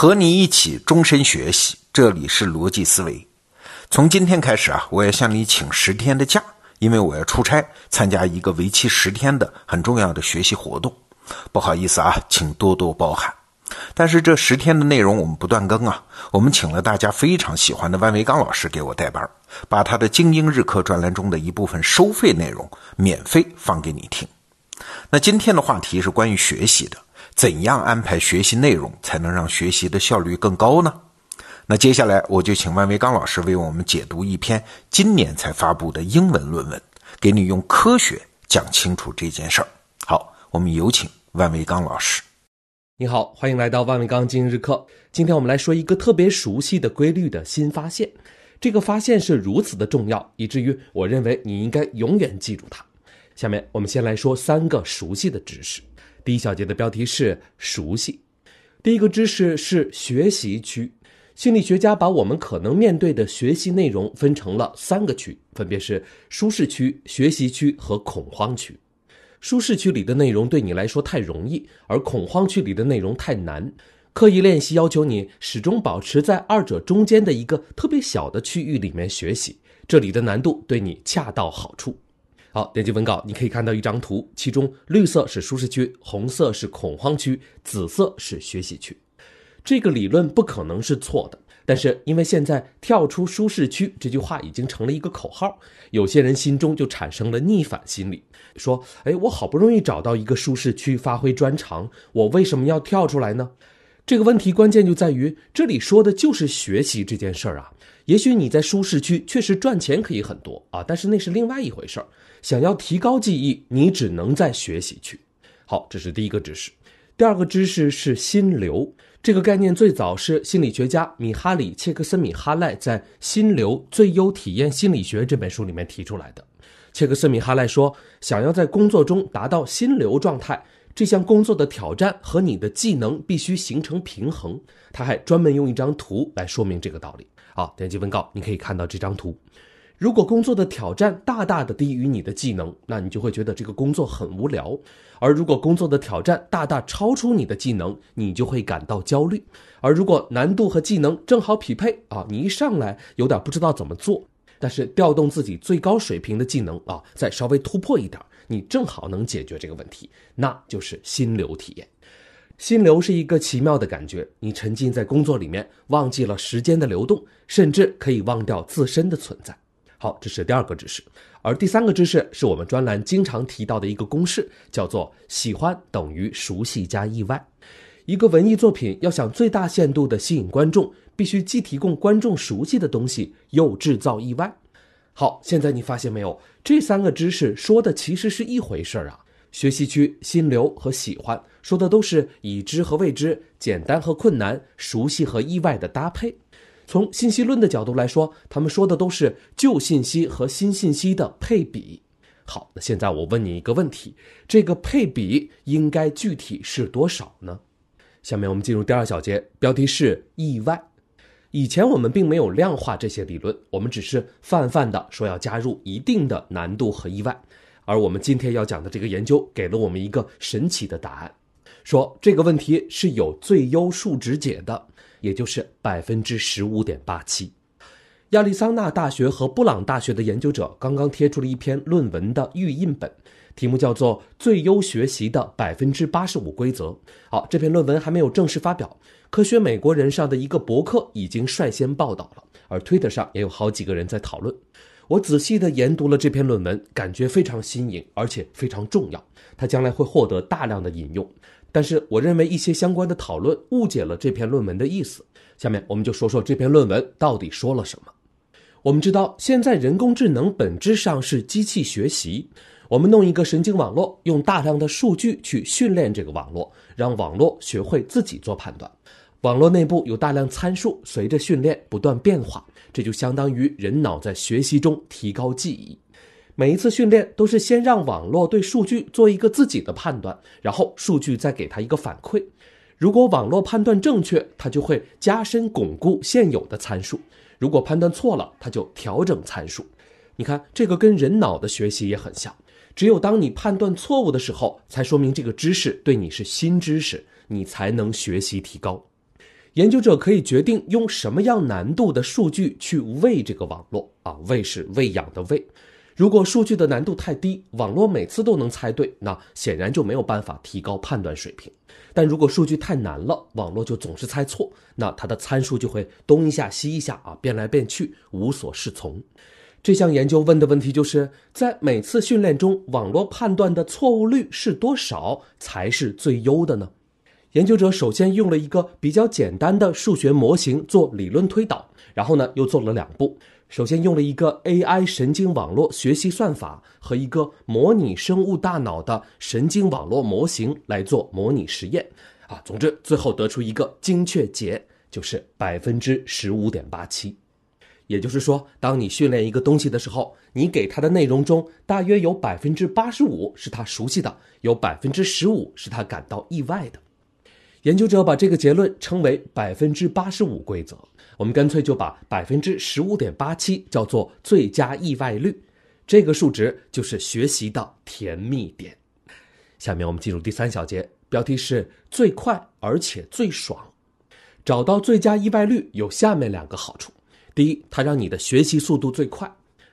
和你一起终身学习，这里是逻辑思维。从今天开始啊，我要向你请十天的假，因为我要出差参加一个为期十天的很重要的学习活动。不好意思啊，请多多包涵。但是这十天的内容我们不断更啊，我们请了大家非常喜欢的万维刚老师给我带班，把他的精英日课专栏中的一部分收费内容免费放给你听。那今天的话题是关于学习的，怎样安排学习内容才能让学习的效率更高呢？那接下来我就请万维刚老师为我们解读一篇今年才发布的英文论文，给你用科学讲清楚这件事儿。好，我们有请万维刚老师。你好，欢迎来到万维刚今日课。今天我们来说一个特别熟悉的规律的新发现。这个发现是如此的重要，以至于我认为你应该永远记住它。下面我们先来说三个熟悉的知识。第一小节的标题是熟悉。第一个知识是学习区。心理学家把我们可能面对的学习内容分成了三个区，分别是舒适区、学习区和恐慌区。舒适区里的内容对你来说太容易，而恐慌区里的内容太难。刻意练习要求你始终保持在二者中间的一个特别小的区域里面学习，这里的难度对你恰到好处。好，点击文稿，你可以看到一张图，其中绿色是舒适区，红色是恐慌区，紫色是学习区。这个理论不可能是错的，但是因为现在跳出舒适区这句话已经成了一个口号，有些人心中就产生了逆反心理，说：“哎，我好不容易找到一个舒适区发挥专长，我为什么要跳出来呢？”这个问题关键就在于这里说的就是学习这件事儿啊。也许你在舒适区确实赚钱可以很多啊，但是那是另外一回事儿。想要提高记忆，你只能在学习区。好，这是第一个知识。第二个知识是心流这个概念，最早是心理学家米哈里切克森米哈赖在《心流最优体验心理学》这本书里面提出来的。切克森米哈赖说，想要在工作中达到心流状态，这项工作的挑战和你的技能必须形成平衡。他还专门用一张图来说明这个道理。好，点击文稿，你可以看到这张图。如果工作的挑战大大的低于你的技能，那你就会觉得这个工作很无聊；而如果工作的挑战大大超出你的技能，你就会感到焦虑；而如果难度和技能正好匹配啊，你一上来有点不知道怎么做，但是调动自己最高水平的技能啊，再稍微突破一点，你正好能解决这个问题，那就是心流体验。心流是一个奇妙的感觉，你沉浸在工作里面，忘记了时间的流动，甚至可以忘掉自身的存在。好，这是第二个知识，而第三个知识是我们专栏经常提到的一个公式，叫做喜欢等于熟悉加意外。一个文艺作品要想最大限度地吸引观众，必须既提供观众熟悉的东西，又制造意外。好，现在你发现没有？这三个知识说的其实是一回事儿啊。学习区、心流和喜欢说的都是已知和未知、简单和困难、熟悉和意外的搭配。从信息论的角度来说，他们说的都是旧信息和新信息的配比。好，那现在我问你一个问题：这个配比应该具体是多少呢？下面我们进入第二小节，标题是意外。以前我们并没有量化这些理论，我们只是泛泛的说要加入一定的难度和意外。而我们今天要讲的这个研究给了我们一个神奇的答案，说这个问题是有最优数值解的。也就是百分之十五点八七，亚利桑那大学和布朗大学的研究者刚刚贴出了一篇论文的预印本，题目叫做《最优学习的百分之八十五规则》。好，这篇论文还没有正式发表，科学美国人上的一个博客已经率先报道了，而推特上也有好几个人在讨论。我仔细的研读了这篇论文，感觉非常新颖，而且非常重要，它将来会获得大量的引用。但是，我认为一些相关的讨论误解了这篇论文的意思。下面我们就说说这篇论文到底说了什么。我们知道，现在人工智能本质上是机器学习。我们弄一个神经网络，用大量的数据去训练这个网络，让网络学会自己做判断。网络内部有大量参数，随着训练不断变化，这就相当于人脑在学习中提高记忆。每一次训练都是先让网络对数据做一个自己的判断，然后数据再给它一个反馈。如果网络判断正确，它就会加深巩固现有的参数；如果判断错了，它就调整参数。你看，这个跟人脑的学习也很像。只有当你判断错误的时候，才说明这个知识对你是新知识，你才能学习提高。研究者可以决定用什么样难度的数据去喂这个网络啊，喂是喂养的喂。如果数据的难度太低，网络每次都能猜对，那显然就没有办法提高判断水平。但如果数据太难了，网络就总是猜错，那它的参数就会东一下西一下啊，变来变去，无所适从。这项研究问的问题就是在每次训练中，网络判断的错误率是多少才是最优的呢？研究者首先用了一个比较简单的数学模型做理论推导，然后呢又做了两步。首先用了一个 AI 神经网络学习算法和一个模拟生物大脑的神经网络模型来做模拟实验，啊，总之最后得出一个精确解，就是百分之十五点八七。也就是说，当你训练一个东西的时候，你给它的内容中大约有百分之八十五是它熟悉的，有百分之十五是它感到意外的。研究者把这个结论称为百分之八十五规则。我们干脆就把百分之十五点八七叫做最佳意外率，这个数值就是学习的甜蜜点。下面我们进入第三小节，标题是最快而且最爽。找到最佳意外率有下面两个好处：第一，它让你的学习速度最快。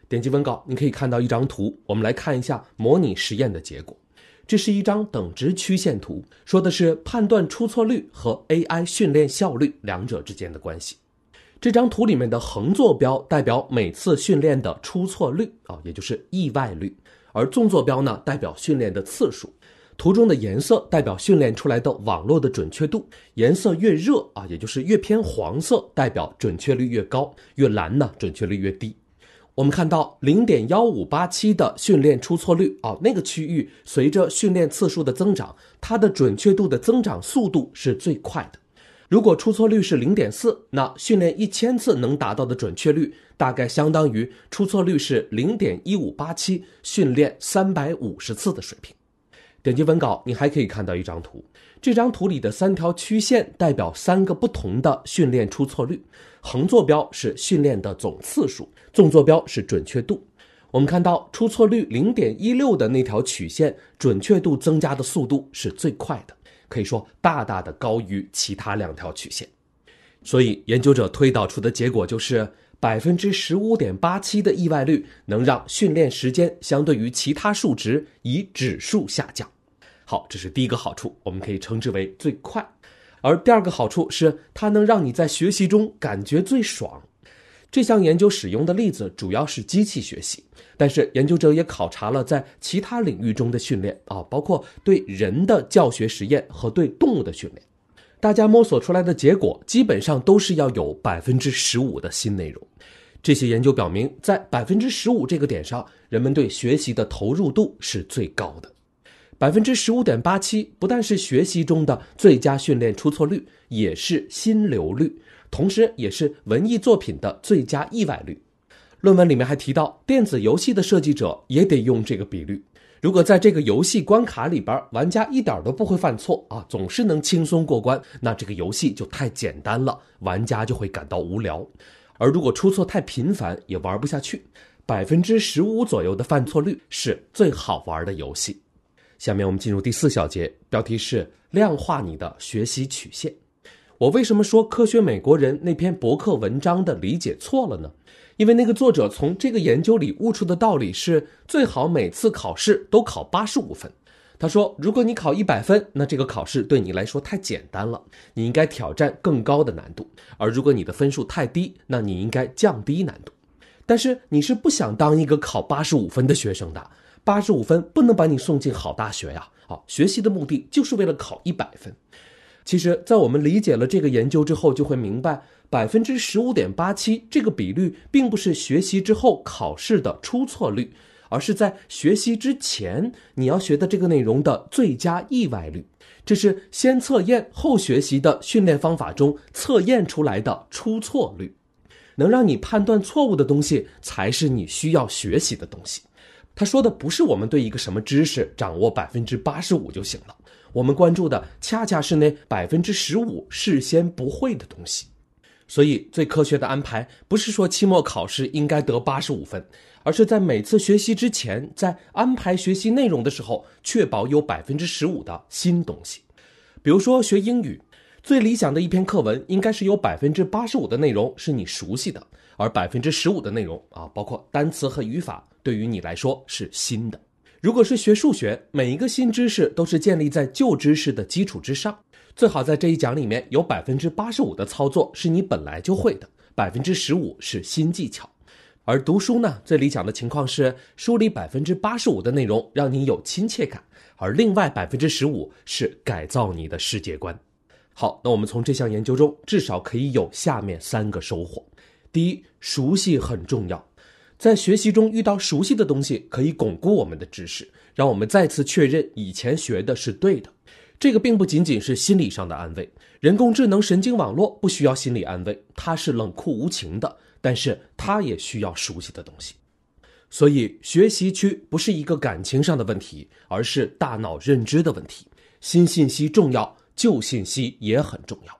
点击文稿，你可以看到一张图，我们来看一下模拟实验的结果。这是一张等值曲线图，说的是判断出错率和 AI 训练效率两者之间的关系。这张图里面的横坐标代表每次训练的出错率啊，也就是意外率；而纵坐标呢，代表训练的次数。图中的颜色代表训练出来的网络的准确度，颜色越热啊，也就是越偏黄色，代表准确率越高；越蓝呢，准确率越低。我们看到零点幺五八七的训练出错率啊，那个区域随着训练次数的增长，它的准确度的增长速度是最快的。如果出错率是零点四，那训练一千次能达到的准确率，大概相当于出错率是零点一五八七训练三百五十次的水平。点击文稿，你还可以看到一张图，这张图里的三条曲线代表三个不同的训练出错率，横坐标是训练的总次数，纵坐标是准确度。我们看到出错率零点一六的那条曲线，准确度增加的速度是最快的。可以说大大的高于其他两条曲线，所以研究者推导出的结果就是百分之十五点八七的意外率能让训练时间相对于其他数值以指数下降。好，这是第一个好处，我们可以称之为最快。而第二个好处是它能让你在学习中感觉最爽。这项研究使用的例子主要是机器学习，但是研究者也考察了在其他领域中的训练啊，包括对人的教学实验和对动物的训练。大家摸索出来的结果基本上都是要有百分之十五的新内容。这些研究表明，在百分之十五这个点上，人们对学习的投入度是最高的。百分之十五点八七不但是学习中的最佳训练出错率，也是心流率。同时，也是文艺作品的最佳意外率。论文里面还提到，电子游戏的设计者也得用这个比率。如果在这个游戏关卡里边，玩家一点都不会犯错啊，总是能轻松过关，那这个游戏就太简单了，玩家就会感到无聊。而如果出错太频繁，也玩不下去。百分之十五左右的犯错率是最好玩的游戏。下面我们进入第四小节，标题是量化你的学习曲线。我为什么说《科学美国人》那篇博客文章的理解错了呢？因为那个作者从这个研究里悟出的道理是，最好每次考试都考八十五分。他说，如果你考一百分，那这个考试对你来说太简单了，你应该挑战更高的难度；而如果你的分数太低，那你应该降低难度。但是你是不想当一个考八十五分的学生的，八十五分不能把你送进好大学呀！好，学习的目的就是为了考一百分。其实，在我们理解了这个研究之后，就会明白，百分之十五点八七这个比率，并不是学习之后考试的出错率，而是在学习之前你要学的这个内容的最佳意外率。这是先测验后学习的训练方法中测验出来的出错率。能让你判断错误的东西，才是你需要学习的东西。他说的不是我们对一个什么知识掌握百分之八十五就行了。我们关注的恰恰是那百分之十五事先不会的东西，所以最科学的安排不是说期末考试应该得八十五分，而是在每次学习之前，在安排学习内容的时候，确保有百分之十五的新东西。比如说学英语，最理想的一篇课文应该是有百分之八十五的内容是你熟悉的，而百分之十五的内容啊，包括单词和语法，对于你来说是新的。如果是学数学，每一个新知识都是建立在旧知识的基础之上，最好在这一讲里面有百分之八十五的操作是你本来就会的，百分之十五是新技巧。而读书呢，最理想的情况是书里百分之八十五的内容让你有亲切感，而另外百分之十五是改造你的世界观。好，那我们从这项研究中至少可以有下面三个收获：第一，熟悉很重要，在学习中遇到熟悉的东西，可以巩固我们的知识，让我们再次确认以前学的是对的。这个并不仅仅是心理上的安慰，人工智能神经网络不需要心理安慰，它是冷酷无情的，但是它也需要熟悉的东西。所以，学习区不是一个感情上的问题，而是大脑认知的问题。新信息重要。旧信息也很重要。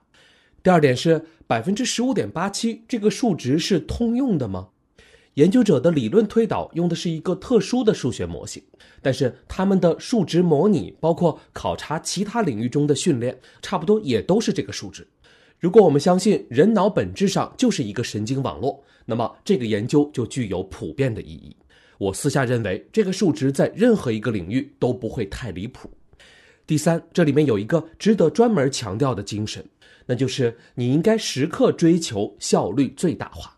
第二点是百分之十五点八七这个数值是通用的吗？研究者的理论推导用的是一个特殊的数学模型，但是他们的数值模拟包括考察其他领域中的训练，差不多也都是这个数值。如果我们相信人脑本质上就是一个神经网络，那么这个研究就具有普遍的意义。我私下认为这个数值在任何一个领域都不会太离谱。第三，这里面有一个值得专门强调的精神，那就是你应该时刻追求效率最大化。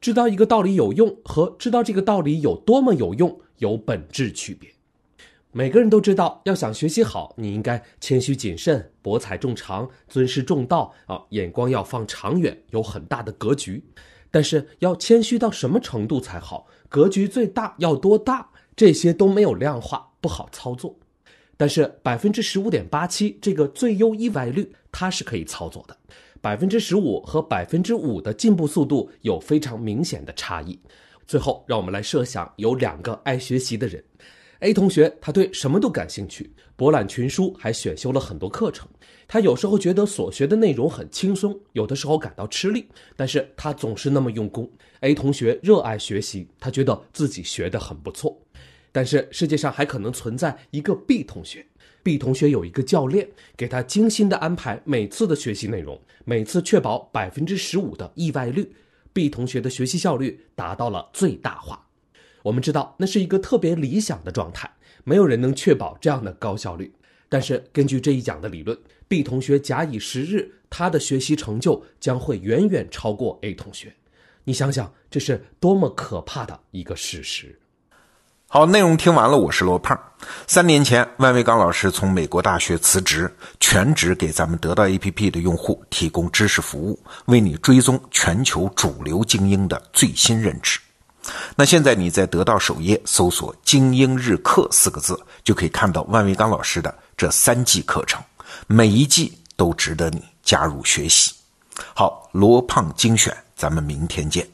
知道一个道理有用和知道这个道理有多么有用有本质区别。每个人都知道，要想学习好，你应该谦虚谨慎、博采众长、尊师重道啊，眼光要放长远，有很大的格局。但是要谦虚到什么程度才好？格局最大要多大？这些都没有量化，不好操作。但是百分之十五点八七这个最优意外率，它是可以操作的。百分之十五和百分之五的进步速度有非常明显的差异。最后，让我们来设想有两个爱学习的人，A 同学他对什么都感兴趣，博览群书，还选修了很多课程。他有时候觉得所学的内容很轻松，有的时候感到吃力，但是他总是那么用功。A 同学热爱学习，他觉得自己学得很不错。但是世界上还可能存在一个 B 同学，B 同学有一个教练，给他精心的安排每次的学习内容，每次确保百分之十五的意外率，B 同学的学习效率达到了最大化。我们知道那是一个特别理想的状态，没有人能确保这样的高效率。但是根据这一讲的理论，B 同学假以时日，他的学习成就将会远远超过 A 同学。你想想，这是多么可怕的一个事实！好，内容听完了，我是罗胖。三年前，万维刚老师从美国大学辞职，全职给咱们得到 APP 的用户提供知识服务，为你追踪全球主流精英的最新认知。那现在你在得到首页搜索“精英日课”四个字，就可以看到万维刚老师的这三季课程，每一季都值得你加入学习。好，罗胖精选，咱们明天见。